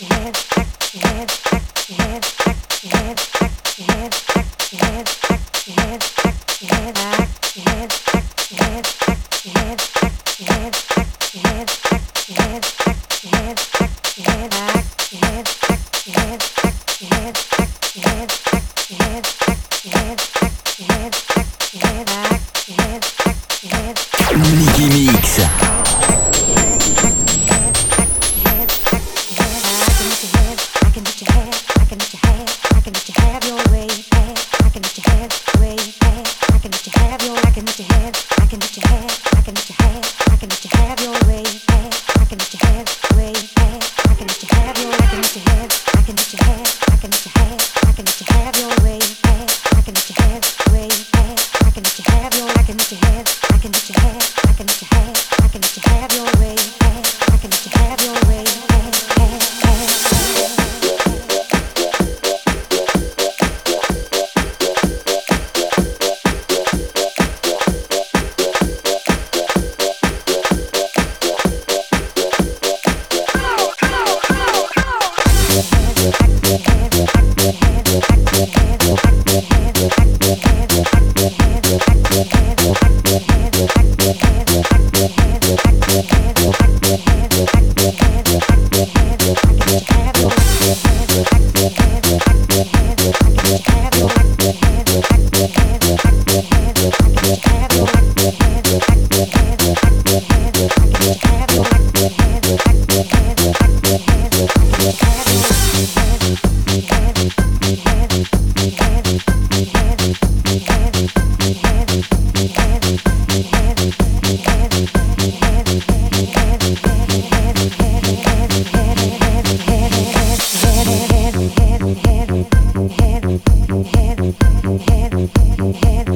Head, head.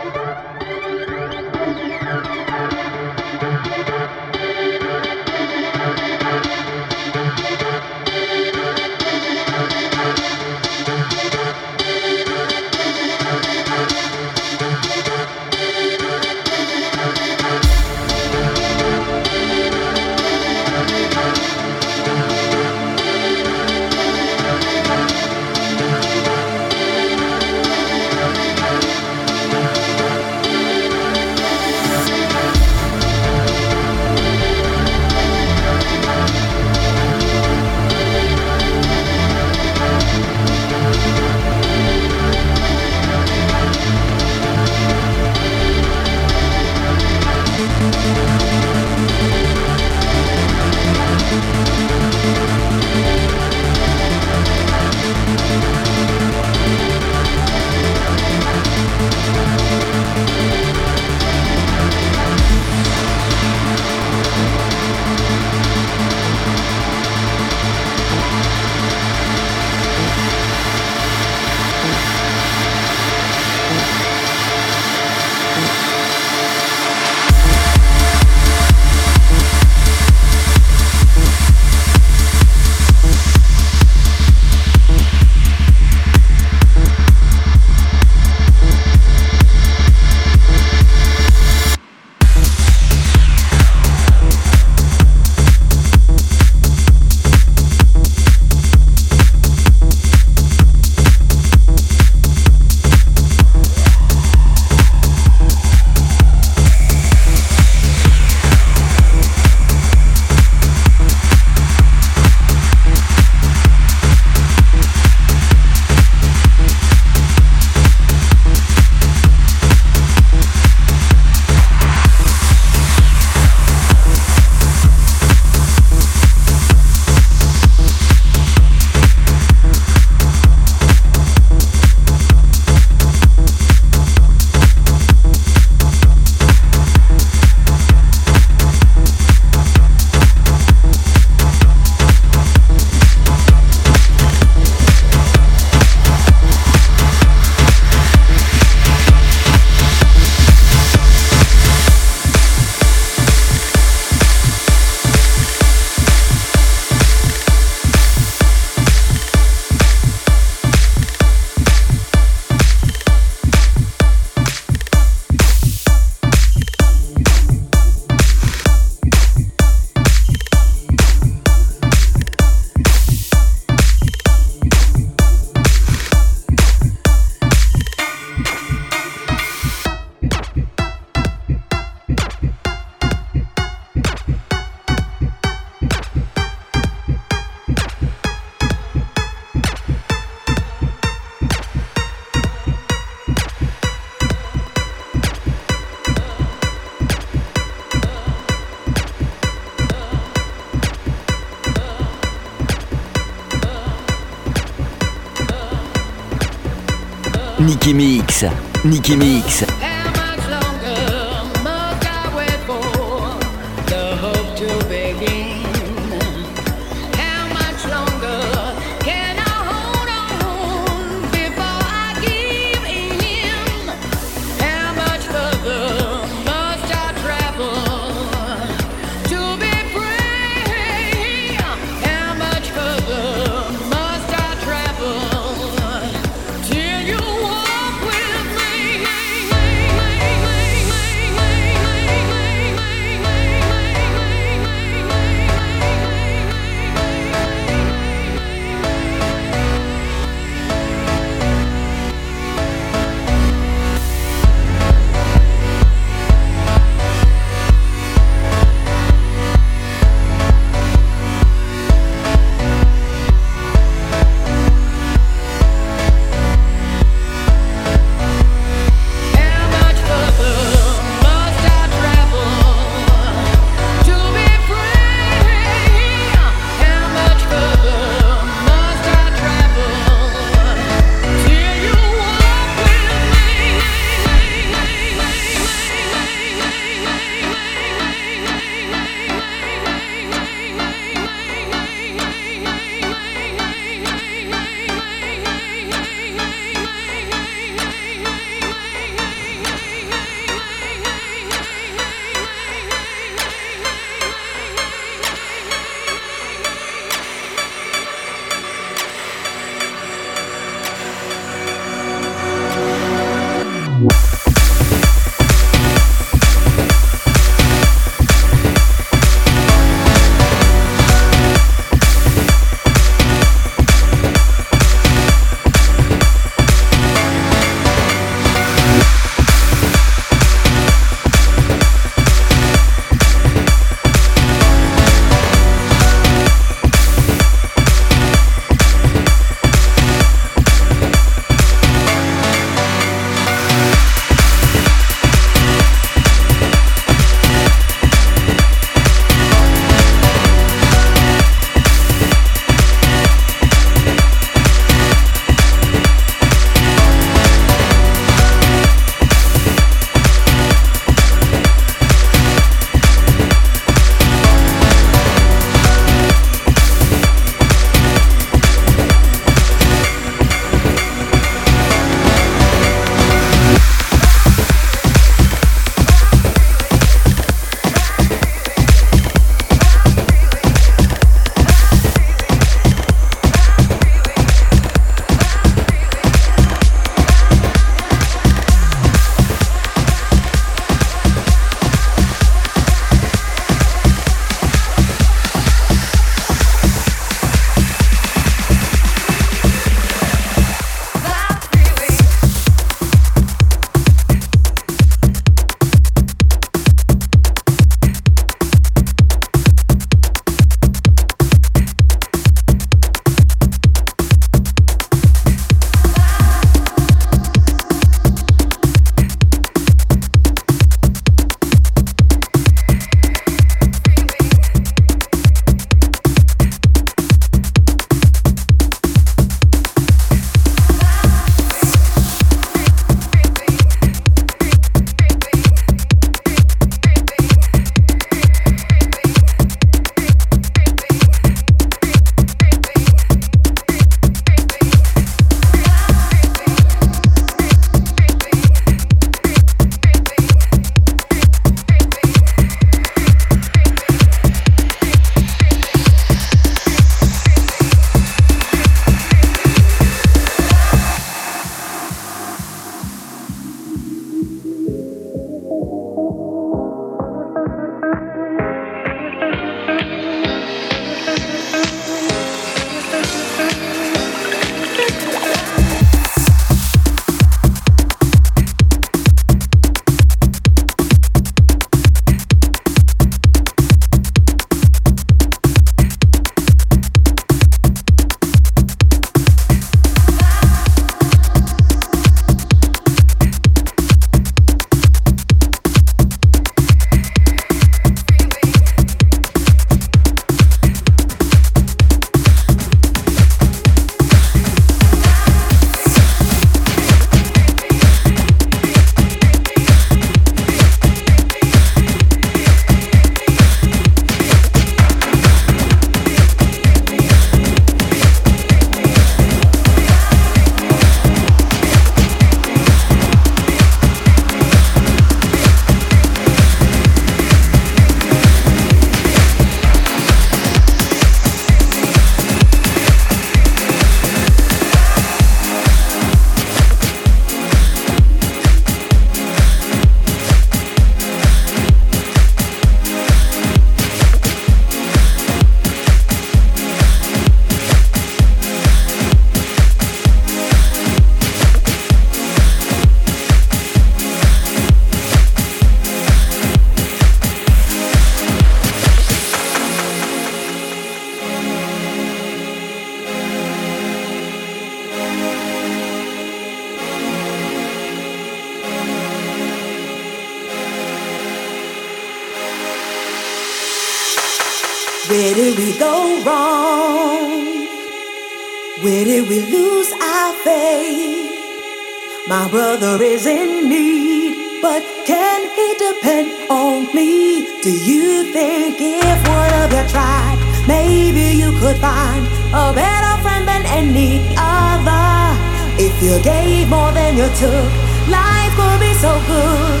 Brother is in need, but can he depend on me? Do you think if one of you tried, maybe you could find a better friend than any other? If you gave more than you took, life would be so good.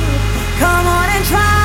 Come on and try.